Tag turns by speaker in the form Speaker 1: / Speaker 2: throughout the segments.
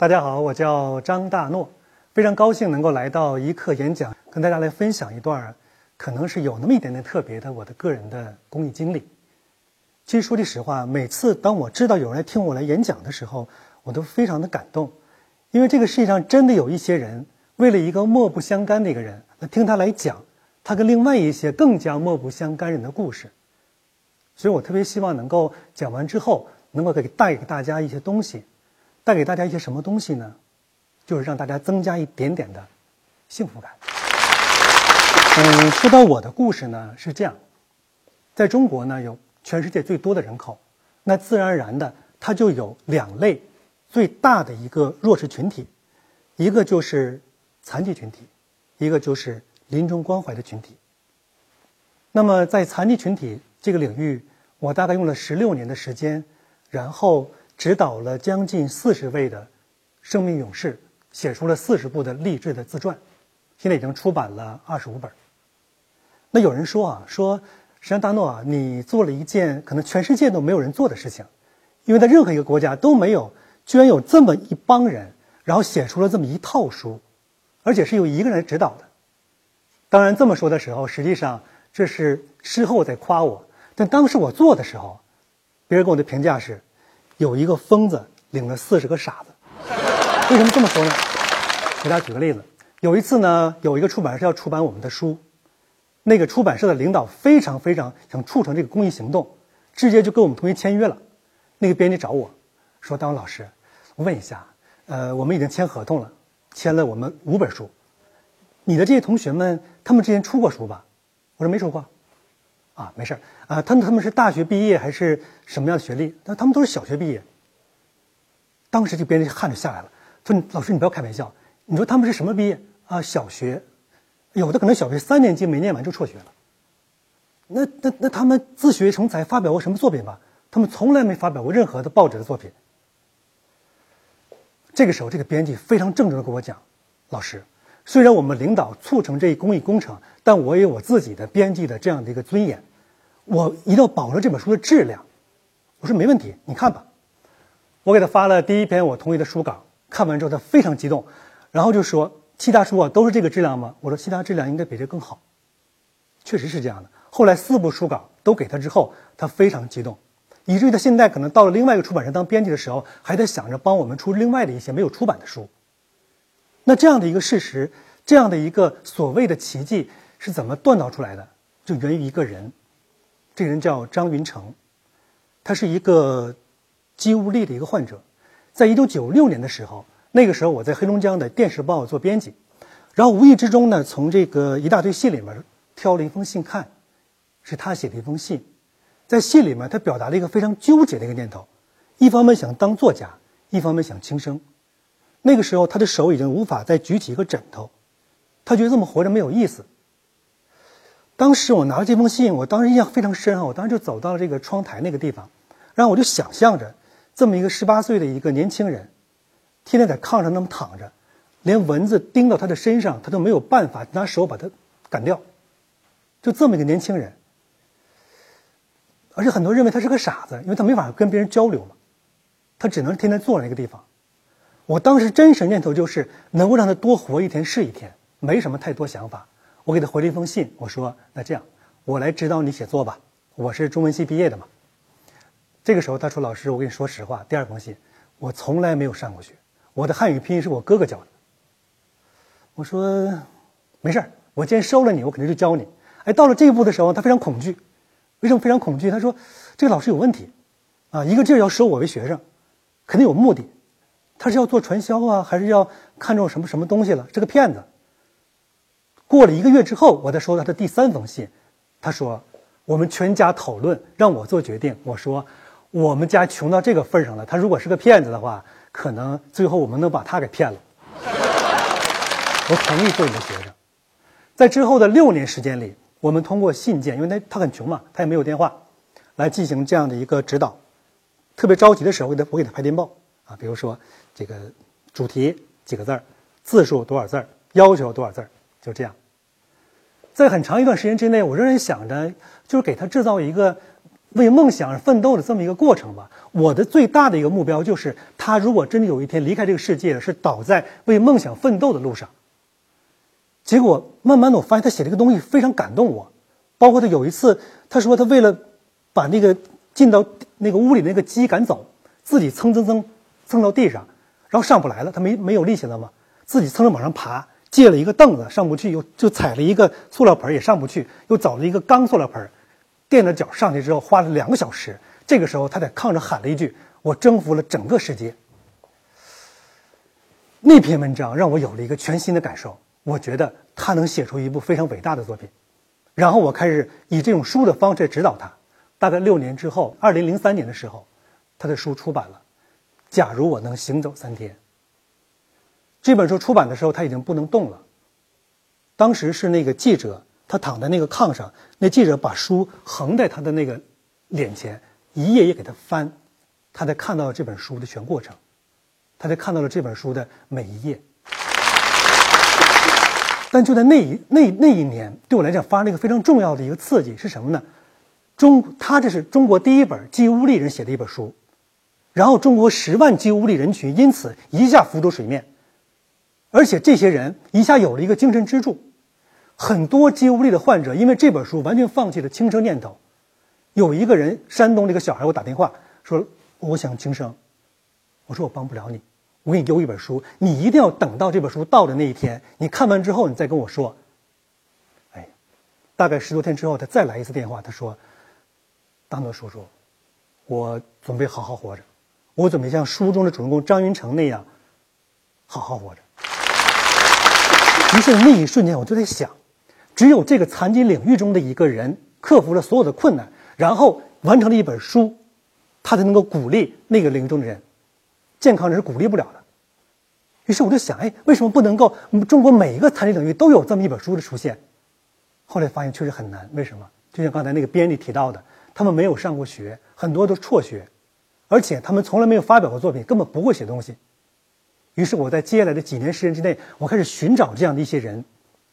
Speaker 1: 大家好，我叫张大诺，非常高兴能够来到一课演讲，跟大家来分享一段可能是有那么一点点特别的我的个人的公益经历。其实说句实话，每次当我知道有人来听我来演讲的时候，我都非常的感动，因为这个世界上真的有一些人，为了一个莫不相干的一个人来听他来讲他跟另外一些更加莫不相干人的故事。所以我特别希望能够讲完之后，能够给带给大家一些东西。带给大家一些什么东西呢？就是让大家增加一点点的幸福感。嗯，说到我的故事呢，是这样，在中国呢有全世界最多的人口，那自然而然的它就有两类最大的一个弱势群体，一个就是残疾群体，一个就是临终关怀的群体。那么在残疾群体这个领域，我大概用了十六年的时间，然后。指导了将近四十位的生命勇士，写出了四十部的励志的自传，现在已经出版了二十五本。那有人说啊，说山大诺啊，你做了一件可能全世界都没有人做的事情，因为在任何一个国家都没有，居然有这么一帮人，然后写出了这么一套书，而且是由一个人指导的。当然这么说的时候，实际上这是事后在夸我，但当时我做的时候，别人给我的评价是。有一个疯子领了四十个傻子，为什么这么说呢？给大家举个例子，有一次呢，有一个出版社要出版我们的书，那个出版社的领导非常非常想促成这个公益行动，直接就跟我们同学签约了。那个编辑找我说：“大王老师，我问一下，呃，我们已经签合同了，签了我们五本书，你的这些同学们，他们之前出过书吧？”我说：“没出过。”啊，没事儿啊，他们他们是大学毕业还是什么样的学历？那他们都是小学毕业。当时就编辑汗就下来了，说：“老师，你不要开玩笑，你说他们是什么毕业啊？小学，有的可能小学三年级没念完就辍学了。那那那他们自学成才，发表过什么作品吧？他们从来没发表过任何的报纸的作品。”这个时候，这个编辑非常郑重的跟我讲：“老师。”虽然我们领导促成这一公益工程，但我有我自己的编辑的这样的一个尊严，我一定要保证这本书的质量。我说没问题，你看吧。我给他发了第一篇我同意的书稿，看完之后他非常激动，然后就说：“其他书啊都是这个质量吗？”我说：“其他质量应该比这更好。”确实是这样的。后来四部书稿都给他之后，他非常激动，以至于他现在可能到了另外一个出版社当编辑的时候，还在想着帮我们出另外的一些没有出版的书。那这样的一个事实，这样的一个所谓的奇迹是怎么锻造出来的？就源于一个人，这个人叫张云成，他是一个肌无力的一个患者。在一九九六年的时候，那个时候我在黑龙江的电视报做编辑，然后无意之中呢，从这个一大堆信里面挑了一封信看，是他写的一封信。在信里面，他表达了一个非常纠结的一个念头：一方面想当作家，一方面想轻生。那个时候，他的手已经无法再举起一个枕头，他觉得这么活着没有意思。当时我拿了这封信，我当时印象非常深啊！我当时就走到了这个窗台那个地方，然后我就想象着这么一个十八岁的一个年轻人，天天在炕上那么躺着，连蚊子叮到他的身上，他都没有办法拿手把它赶掉，就这么一个年轻人。而且很多人认为他是个傻子，因为他没法跟别人交流嘛，他只能天天坐在那个地方。我当时真实念头就是能够让他多活一天是一天，没什么太多想法。我给他回了一封信，我说：“那这样，我来指导你写作吧。我是中文系毕业的嘛。”这个时候他说：“老师，我跟你说实话，第二封信，我从来没有上过学，我的汉语拼音是我哥哥教的。”我说：“没事儿，我既然收了你，我肯定就教你。”哎，到了这一步的时候，他非常恐惧。为什么非常恐惧？他说：“这个老师有问题，啊，一个劲儿要收我为学生，肯定有目的。”他是要做传销啊，还是要看中什么什么东西了？是个骗子。过了一个月之后，我再收到他的第三封信，他说：“我们全家讨论，让我做决定。”我说：“我们家穷到这个份上了，他如果是个骗子的话，可能最后我们能把他给骗了。”我同意做你的学生。在之后的六年时间里，我们通过信件，因为他他很穷嘛，他也没有电话，来进行这样的一个指导。特别着急的时候，我给他我给他拍电报啊，比如说。这个主题几个字儿，字数多少字儿，要求多少字儿，就这样。在很长一段时间之内，我仍然想着，就是给他制造一个为梦想而奋斗的这么一个过程吧。我的最大的一个目标就是，他如果真的有一天离开这个世界，是倒在为梦想奋斗的路上。结果慢慢的，我发现他写这个东西非常感动我。包括他有一次，他说他为了把那个进到那个屋里那个鸡赶走，自己蹭蹭蹭蹭到地上，然后上不来了，他没没有力气了嘛，自己蹭蹭往上爬，借了一个凳子上不去，又就踩了一个塑料盆也上不去，又找了一个钢塑料盆，垫着脚上去之后花了两个小时。这个时候他在炕上喊了一句：“我征服了整个世界。”那篇文章让我有了一个全新的感受，我觉得他能写出一部非常伟大的作品。然后我开始以这种书的方式指导他。大概六年之后，二零零三年的时候，他的书出版了。假如我能行走三天。这本书出版的时候，他已经不能动了。当时是那个记者，他躺在那个炕上，那记者把书横在他的那个脸前，一页页给他翻，他才看到了这本书的全过程，他才看到了这本书的每一页。但就在那一那那一年，对我来讲发生了一个非常重要的一个刺激是什么呢？中他这是中国第一本基乌力人写的一本书，然后中国十万基乌力人群因此一下浮出水面，而且这些人一下有了一个精神支柱，很多肌无力的患者因为这本书完全放弃了轻生念头。有一个人，山东这个小孩给我打电话说：“我想轻生。”我说：“我帮不了你。”我给你丢一本书，你一定要等到这本书到的那一天，你看完之后，你再跟我说。哎，大概十多天之后，他再来一次电话，他说：“大诺叔叔，我准备好好活着，我准备像书中的主人公张云成那样好好活着。”于是那一瞬间，我就在想，只有这个残疾领域中的一个人克服了所有的困难，然后完成了一本书，他才能够鼓励那个领域中的人。健康人是鼓励不了的。于是我就想，哎，为什么不能够中国每一个残疾领域都有这么一本书的出现？后来发现确实很难。为什么？就像刚才那个编辑提到的，他们没有上过学，很多都辍学，而且他们从来没有发表过作品，根本不会写东西。于是我在接下来的几年时间之内，我开始寻找这样的一些人，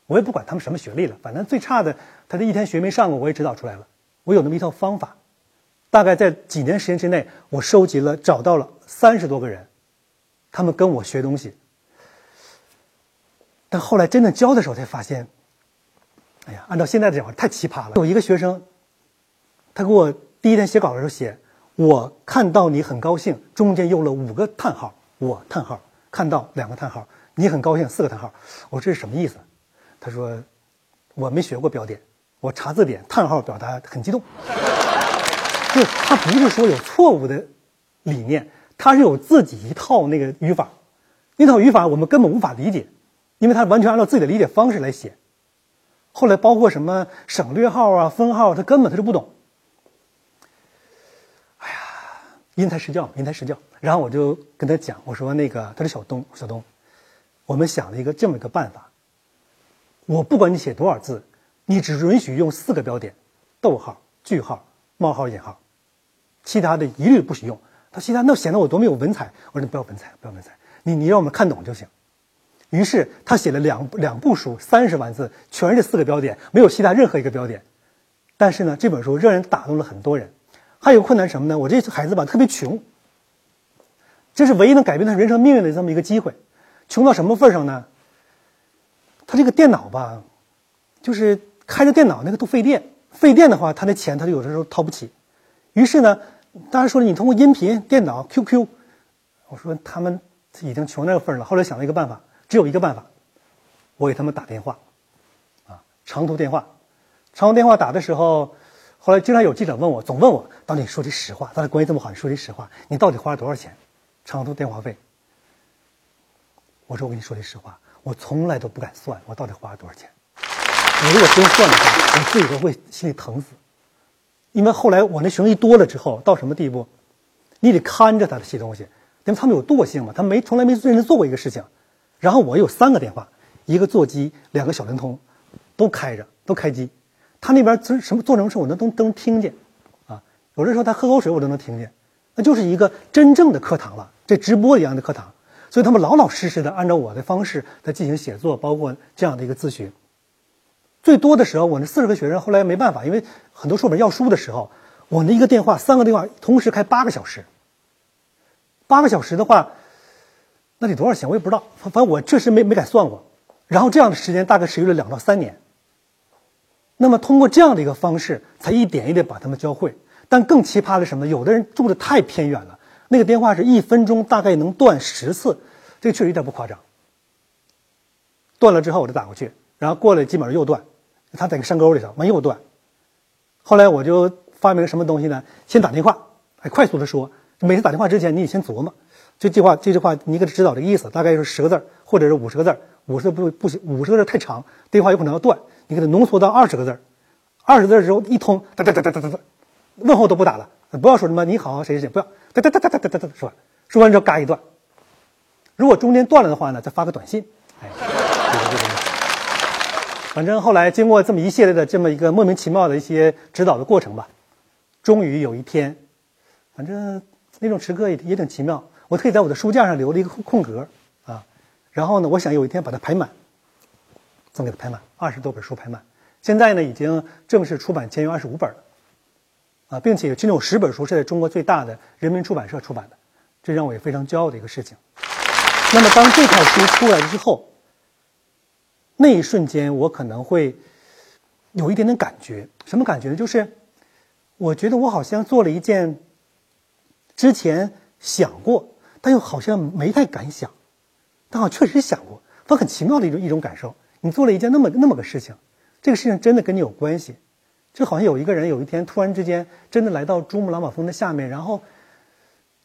Speaker 1: 我也不管他们什么学历了，反正最差的，他这一天学没上过，我也指导出来了。我有那么一套方法，大概在几年时间之内，我收集了找到了三十多个人，他们跟我学东西。但后来真正教的时候，才发现，哎呀，按照现在的讲法，太奇葩了。有一个学生，他给我第一天写稿的时候写：“我看到你很高兴。”中间用了五个叹号，我叹号看到两个叹号，你很高兴四个叹号。我说这是什么意思？他说：“我没学过标点，我查字典，叹号表达很激动。”就他不是说有错误的理念，他是有自己一套那个语法，那套语法我们根本无法理解。因为他完全按照自己的理解方式来写，后来包括什么省略号啊、分号，他根本他就不懂。哎呀，因材施教，因材施教。然后我就跟他讲，我说那个他是小东，小东，我们想了一个这么一个办法。我不管你写多少字，你只允许用四个标点：逗号、句号、冒号、引号，其他的一律不许用。他其他那显得我多么有文采。我说你不要文采，不要文采，你你让我们看懂就行。于是他写了两两部书，三十万字，全是这四个标点，没有其他任何一个标点。但是呢，这本书仍然打动了很多人。还有困难什么呢？我这孩子吧特别穷，这是唯一能改变他人生命运的这么一个机会。穷到什么份上呢？他这个电脑吧，就是开着电脑那个都费电，费电的话，他那钱他就有的时候掏不起。于是呢，大家说你通过音频、电脑、QQ，我说他们已经穷那个份了。后来想了一个办法。只有一个办法，我给他们打电话，啊，长途电话，长途电话打的时候，后来经常有记者问我，总问我，到底说句实话，咱俩关系这么好，你说句实话，你到底花了多少钱？长途电话费？我说我跟你说句实话，我从来都不敢算我到底花了多少钱。我如果真算的话，我自己都会心里疼死。因为后来我那学生一多了之后，到什么地步？你得看着他的写东西，因为他们有惰性嘛，他没从来没认真做过一个事情。然后我有三个电话，一个座机，两个小灵通，都开着，都开机。他那边做什么做什么事，我能都都能听见，啊，有的时候他喝口水，我都能听见。那就是一个真正的课堂了，这直播一样的课堂。所以他们老老实实的按照我的方式在进行写作，包括这样的一个咨询。最多的时候，我那四十个学生后来没办法，因为很多书本要书的时候，我那一个电话，三个电话同时开八个小时。八个小时的话，那得多少钱？我也不知道。反正我确实没没敢算过。然后这样的时间大概持续了两到三年。那么通过这样的一个方式，才一点一点把他们教会。但更奇葩的什么？有的人住的太偏远了，那个电话是一分钟大概能断十次，这个确实有点不夸张。断了之后我就打过去，然后过了基本上又断，他在个山沟里头，完又断。后来我就发明什么东西呢？先打电话，哎，快速的说。每次打电话之前，你得先琢磨，这句话这句话你给他指导这个意思，大概就是十个字或者是五十个字五十不不行，五十个字太长，电话有可能要断。你给它浓缩到二十个字二十字之后一通，哒哒哒哒哒哒哒，问候都不打了，不要说什么你好谁谁谁，不要哒哒哒哒哒哒哒是吧？说完之后嘎一段。如果中间断了的话呢，再发个短信。哎，反正后来经过这么一系列的这么一个莫名其妙的一些指导的过程吧，终于有一天，反正那种时刻也也挺奇妙。我特意在我的书架上留了一个空格啊，然后呢，我想有一天把它排满，总给它排满二十多本书排满。现在呢，已经正式出版签约二十五本了。并且其中有十本书是在中国最大的人民出版社出版的，这让我也非常骄傲的一个事情。那么，当这套书出来之后，那一瞬间我可能会有一点点感觉，什么感觉呢？就是我觉得我好像做了一件之前想过，但又好像没太敢想，但好像确实想过，它很奇妙的一种一种感受。你做了一件那么那么个事情，这个事情真的跟你有关系，就好像有一个人有一天突然之间真的来到珠穆朗玛峰的下面，然后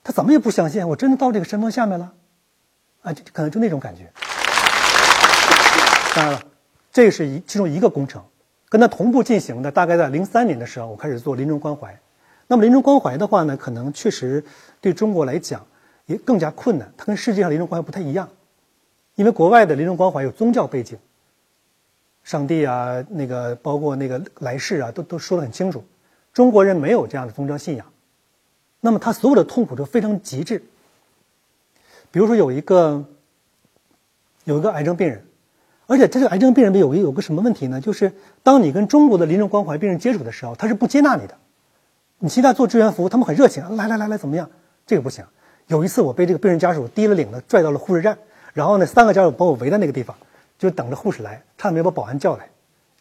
Speaker 1: 他怎么也不相信我真的到这个山峰下面了，啊，就可能就那种感觉。当然了，这是一其中一个工程，跟他同步进行的，大概在零三年的时候，我开始做临终关怀。那么临终关怀的话呢，可能确实对中国来讲也更加困难，它跟世界上临终关怀不太一样，因为国外的临终关怀有宗教背景。上帝啊，那个包括那个来世啊，都都说得很清楚。中国人没有这样的宗教信仰，那么他所有的痛苦都非常极致。比如说有一个有一个癌症病人，而且这个癌症病人有有个什么问题呢？就是当你跟中国的临终关怀病人接触的时候，他是不接纳你的。你现在做志愿服务，他们很热情，来来来来怎么样？这个不行。有一次我被这个病人家属提了领子拽到了护士站，然后呢，三个家属把我围在那个地方。就等着护士来，差点没把保安叫来，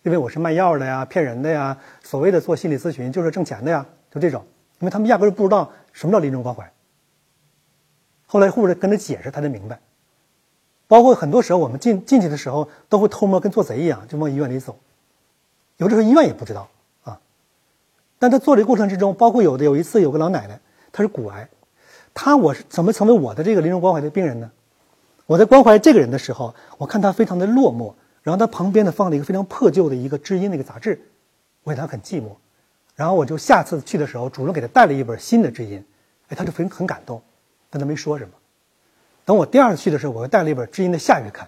Speaker 1: 因为我是卖药的呀，骗人的呀，所谓的做心理咨询就是挣钱的呀，就这种，因为他们压根儿不知道什么叫临终关怀。后来护士跟他解释，他才明白。包括很多时候我们进进去的时候，都会偷摸跟做贼一样，就往医院里走，有的时候医院也不知道啊。但他做这过程之中，包括有的有一次有个老奶奶，她是骨癌，她我是怎么成为我的这个临终关怀的病人呢？我在关怀这个人的时候，我看他非常的落寞，然后他旁边呢放了一个非常破旧的一个知音的一个杂志，我看他很寂寞，然后我就下次去的时候主动给他带了一本新的知音，哎，他就很很感动，但他没说什么。等我第二次去的时候，我又带了一本知音的下月刊，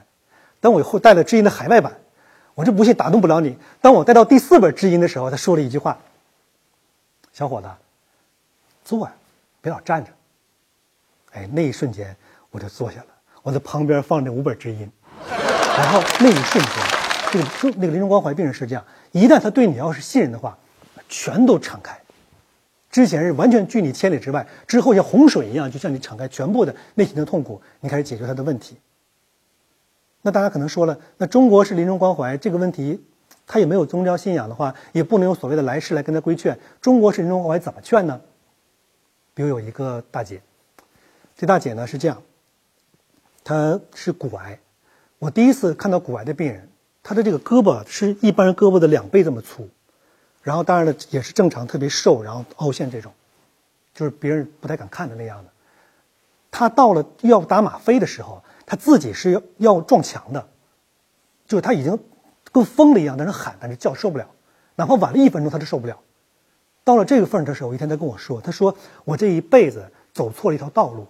Speaker 1: 等我以后带了知音的海外版，我就不信打动不了你。当我带到第四本知音的时候，他说了一句话：“小伙子，坐呀，别老站着。”哎，那一瞬间我就坐下了。我在旁边放着五本知音，然后那一瞬间，这个那个临终关怀病人是这样：一旦他对你要是信任的话，全都敞开。之前是完全拒你千里之外，之后像洪水一样就向你敞开全部的内心的痛苦，你开始解决他的问题。那大家可能说了，那中国是临终关怀这个问题，他也没有宗教信仰的话，也不能用所谓的来世来跟他规劝。中国是临终关怀怎么劝呢？比如有一个大姐，这大姐呢是这样。他是骨癌，我第一次看到骨癌的病人，他的这个胳膊是一般人胳膊的两倍这么粗，然后当然了也是正常特别瘦，然后凹陷这种，就是别人不太敢看的那样的。他到了要打吗啡的时候，他自己是要要撞墙的，就是他已经跟疯了一样在那喊，在那叫受不了，哪怕晚了一分钟他都受不了。到了这个份儿的时候，一天他跟我说，他说我这一辈子走错了一条道路。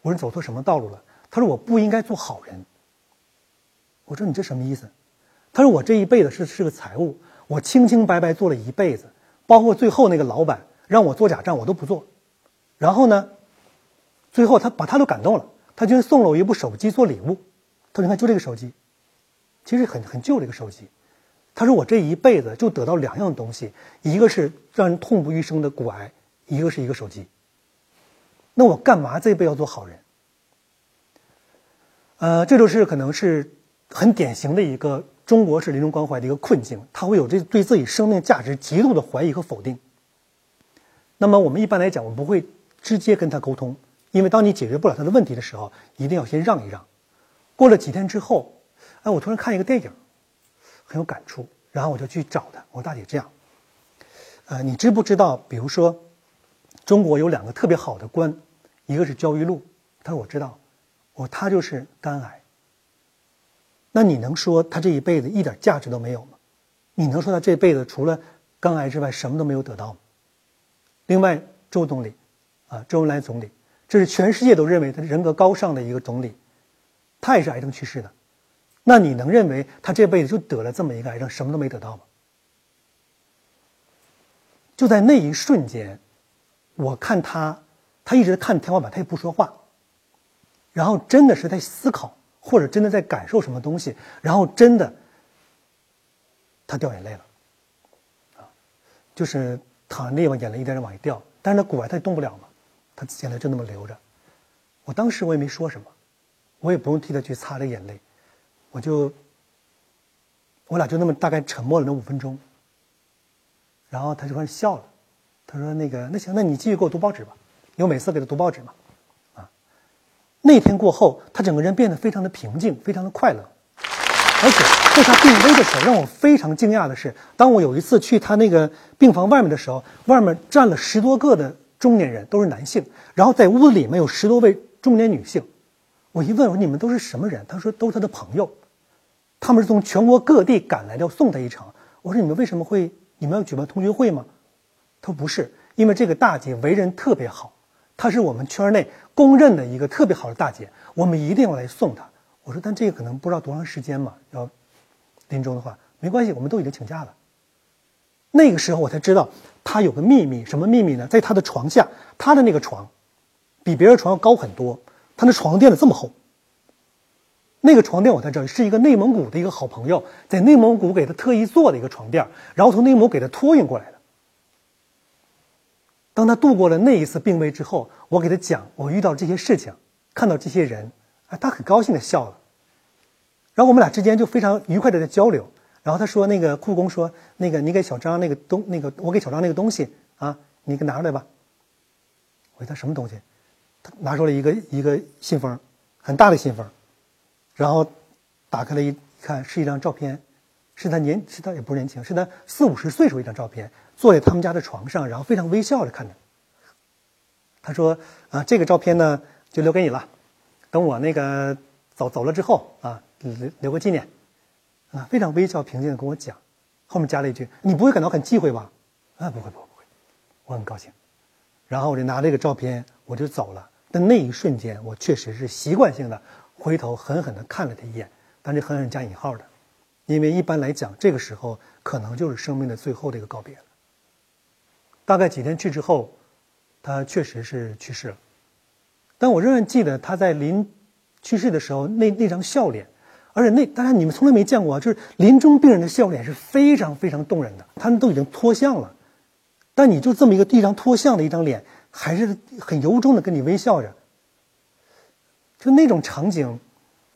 Speaker 1: 我说走错什么道路了？他说：“我不应该做好人。”我说：“你这什么意思？”他说：“我这一辈子是是个财务，我清清白白做了一辈子，包括最后那个老板让我做假账，我都不做。然后呢，最后他把他都感动了，他居然送了我一部手机做礼物。他说：‘你看，就这个手机，其实很很旧的一个手机，他说我这一辈子就得到两样东西，一个是让人痛不欲生的骨癌，一个是一个手机。那我干嘛这一辈要做好人？呃，这就是可能是很典型的一个中国式临终关怀的一个困境，他会有这对自己生命价值极度的怀疑和否定。那么我们一般来讲，我们不会直接跟他沟通，因为当你解决不了他的问题的时候，一定要先让一让。过了几天之后，哎，我突然看一个电影，很有感触，然后我就去找他。我说大姐这样，呃，你知不知道？比如说，中国有两个特别好的官，一个是焦裕禄，他说我知道。我他就是肝癌。那你能说他这一辈子一点价值都没有吗？你能说他这辈子除了肝癌之外什么都没有得到吗？另外，周总理，啊，周恩来总理，这是全世界都认为他人格高尚的一个总理，他也是癌症去世的。那你能认为他这辈子就得了这么一个癌症，什么都没得到吗？就在那一瞬间，我看他，他一直看天花板，他也不说话。然后真的是在思考，或者真的在感受什么东西，然后真的，他掉眼泪了，啊，就是躺在地方，眼泪一点点往下掉。但是那骨癌他动不了嘛，他眼泪就那么流着。我当时我也没说什么，我也不用替他去擦这眼泪，我就，我俩就那么大概沉默了那五分钟。然后他就开始笑了，他说：“那个，那行，那你继续给我读报纸吧，因为每次给他读报纸嘛。”那天过后，他整个人变得非常的平静，非常的快乐。而且在他病危的时候，让我非常惊讶的是，当我有一次去他那个病房外面的时候，外面站了十多个的中年人，都是男性。然后在屋子里面有十多位中年女性。我一问，我说你们都是什么人？他说都是他的朋友，他们是从全国各地赶来要送他一程。我说你们为什么会？你们要举办同学会吗？他说不是，因为这个大姐为人特别好。她是我们圈内公认的一个特别好的大姐，我们一定要来送她。我说，但这个可能不知道多长时间嘛，要临终的话，没关系，我们都已经请假了。那个时候我才知道，她有个秘密，什么秘密呢？在她的床下，她的那个床比别人床要高很多，她的床垫子这么厚。那个床垫我才知道是一个内蒙古的一个好朋友在内蒙古给她特意做的一个床垫，然后从内蒙古给她托运过来。当他度过了那一次病危之后，我给他讲我遇到这些事情，看到这些人，啊，他很高兴的笑了。然后我们俩之间就非常愉快的在交流。然后他说：“那个库工说，那个你给小张那个东那个我给小张那个东西啊，你给拿出来吧。”我说：“他什么东西？”他拿出了一个一个信封，很大的信封，然后打开了一看，是一张照片，是他年是他也不是年轻，是他四五十岁时候一张照片。坐在他们家的床上，然后非常微笑着看着。他说：“啊，这个照片呢，就留给你了。等我那个走走了之后啊，留留个纪念。”啊，非常微笑平静的跟我讲。后面加了一句：“你不会感到很忌讳吧？”啊，不会，不会，不会，我很高兴。然后我就拿这个照片，我就走了。但那一瞬间，我确实是习惯性的回头狠狠的看了他一眼，但这狠狠加引号的，因为一般来讲，这个时候可能就是生命的最后的一个告别了。大概几天去之后，他确实是去世了。但我仍然记得他在临去世的时候那那张笑脸，而且那当然你们从来没见过，就是临终病人的笑脸是非常非常动人的。他们都已经脱相了，但你就这么一个一张脱相的一张脸，还是很由衷的跟你微笑着。就那种场景，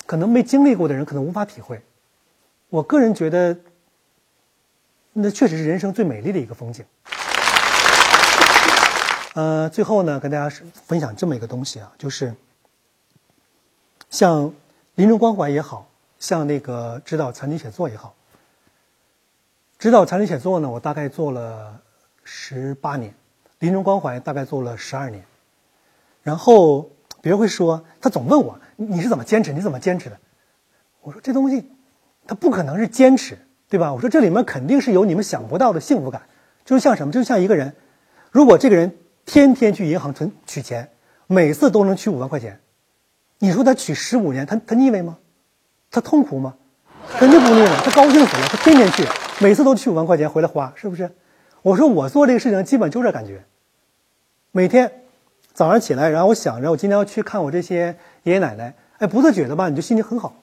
Speaker 1: 可能没经历过的人可能无法体会。我个人觉得，那确实是人生最美丽的一个风景。呃，最后呢，跟大家分享这么一个东西啊，就是像临终关怀也好像那个指导残疾写作也好，指导残疾写作呢，我大概做了十八年，临终关怀大概做了十二年。然后别人会说，他总问我你是怎么坚持，你怎么坚持的？我说这东西它不可能是坚持，对吧？我说这里面肯定是有你们想不到的幸福感，就是像什么，就像一个人，如果这个人。天天去银行存取钱，每次都能取五万块钱，你说他取十五年，他他腻味吗？他痛苦吗？肯定不腻了，他高兴死了。他天天去，每次都取五万块钱回来花，是不是？我说我做这个事情基本就这感觉。每天早上起来，然后我想着我今天要去看我这些爷爷奶奶，哎，不自觉的吧，你就心情很好。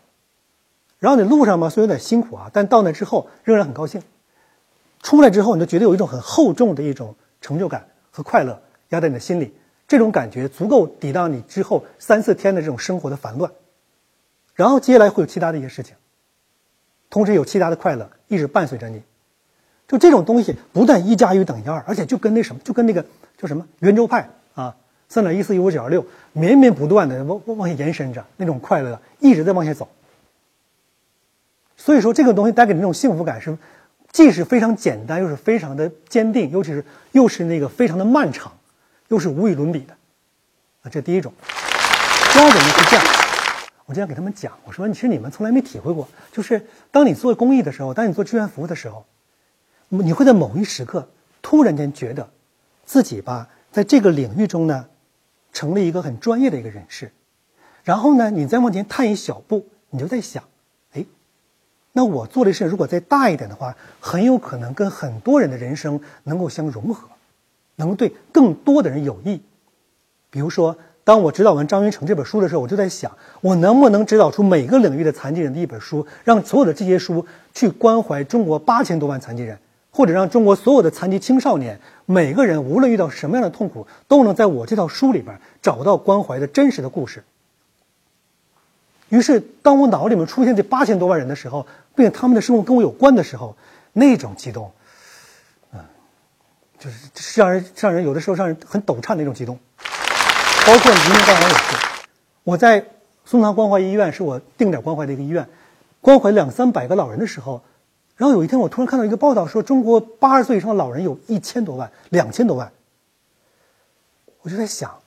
Speaker 1: 然后你路上嘛虽然有点辛苦啊，但到那之后仍然很高兴。出来之后，你就觉得有一种很厚重的一种成就感和快乐压在你的心里，这种感觉足够抵挡你之后三四天的这种生活的烦乱。然后接下来会有其他的一些事情，同时有其他的快乐一直伴随着你。就这种东西不但一加一等于二，而且就跟那什么，就跟那个叫什么圆周派啊，三点一四一五九二六，绵绵不断的往往往下延伸着，那种快乐一直在往下走。所以说，这个东西带给你那种幸福感是，既是非常简单，又是非常的坚定，尤其是又是那个非常的漫长，又是无与伦比的，啊，这第一种。第二种呢是这样，我这样给他们讲，我说，其实你们从来没体会过，就是当你做公益的时候，当你做志愿服务的时候。你会在某一时刻突然间觉得，自己吧，在这个领域中呢，成了一个很专业的一个人士。然后呢，你再往前探一小步，你就在想，哎，那我做的事如果再大一点的话，很有可能跟很多人的人生能够相融合，能对更多的人有益。比如说，当我指导完张云成这本书的时候，我就在想，我能不能指导出每个领域的残疾人的一本书，让所有的这些书去关怀中国八千多万残疾人。或者让中国所有的残疾青少年，每个人无论遇到什么样的痛苦，都能在我这套书里边找到关怀的真实的故事。于是，当我脑里面出现这八千多万人的时候，并且他们的生活跟我有关的时候，那种激动，就是让人让人有的时候让人很抖颤的那种激动。包括今天刚好也是，我在松堂关怀医院是我定点关怀的一个医院，关怀两三百个老人的时候。然后有一天，我突然看到一个报道，说中国八十岁以上的老人有一千多万、两千多万。我就在想，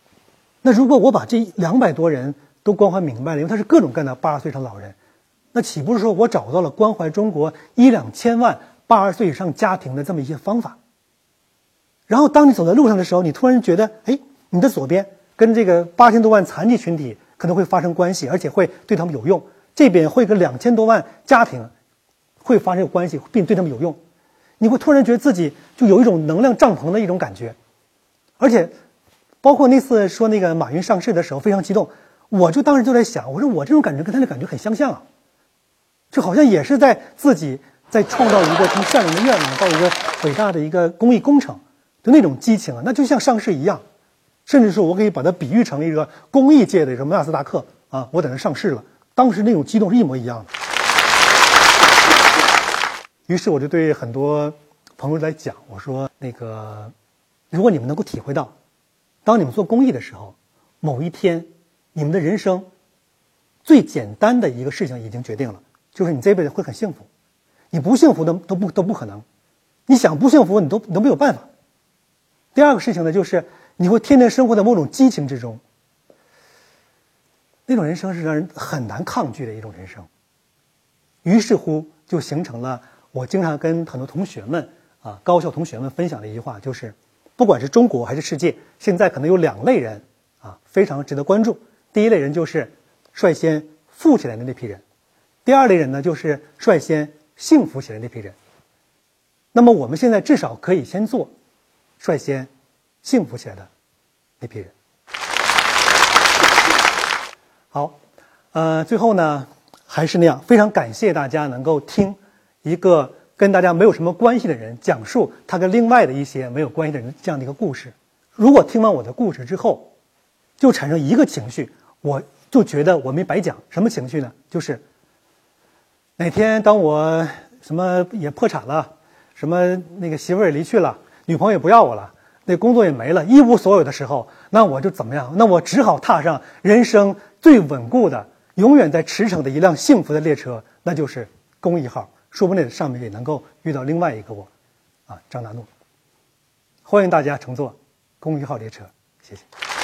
Speaker 1: 那如果我把这两百多人都关怀明白了，因为他是各种各样的八十岁以上老人，那岂不是说我找到了关怀中国一两千万八十岁以上家庭的这么一些方法？然后，当你走在路上的时候，你突然觉得，哎，你的左边跟这个八千多万残疾群体可能会发生关系，而且会对他们有用；这边会跟两千多万家庭。会发生有关系，并对他们有用，你会突然觉得自己就有一种能量帐篷的一种感觉，而且，包括那次说那个马云上市的时候非常激动，我就当时就在想，我说我这种感觉跟他的感觉很相像啊，就好像也是在自己在创造一个从善良的愿望到一个伟大的一个公益工程，就那种激情啊，那就像上市一样，甚至说我可以把它比喻成一个公益界的什么纳斯达克啊，我在那上市了，当时那种激动是一模一样的。于是我就对很多朋友来讲，我说：“那个，如果你们能够体会到，当你们做公益的时候，某一天，你们的人生最简单的一个事情已经决定了，就是你这辈子会很幸福。你不幸福的都不都不可能，你想不幸福你都你都没有办法。第二个事情呢，就是你会天天生活在某种激情之中，那种人生是让人很难抗拒的一种人生。于是乎，就形成了。”我经常跟很多同学们啊，高校同学们分享的一句话就是，不管是中国还是世界，现在可能有两类人啊，非常值得关注。第一类人就是率先富起来的那批人，第二类人呢就是率先幸福起来那批人。那么我们现在至少可以先做率先幸福起来的那批人。好，呃，最后呢，还是那样，非常感谢大家能够听。一个跟大家没有什么关系的人讲述他跟另外的一些没有关系的人这样的一个故事，如果听完我的故事之后，就产生一个情绪，我就觉得我没白讲。什么情绪呢？就是哪天当我什么也破产了，什么那个媳妇儿也离去了，女朋友不要我了，那工作也没了，一无所有的时候，那我就怎么样？那我只好踏上人生最稳固的、永远在驰骋的一辆幸福的列车，那就是公益号。说不定上面也能够遇到另外一个我，啊，张大怒。欢迎大家乘坐公益号列车，谢谢。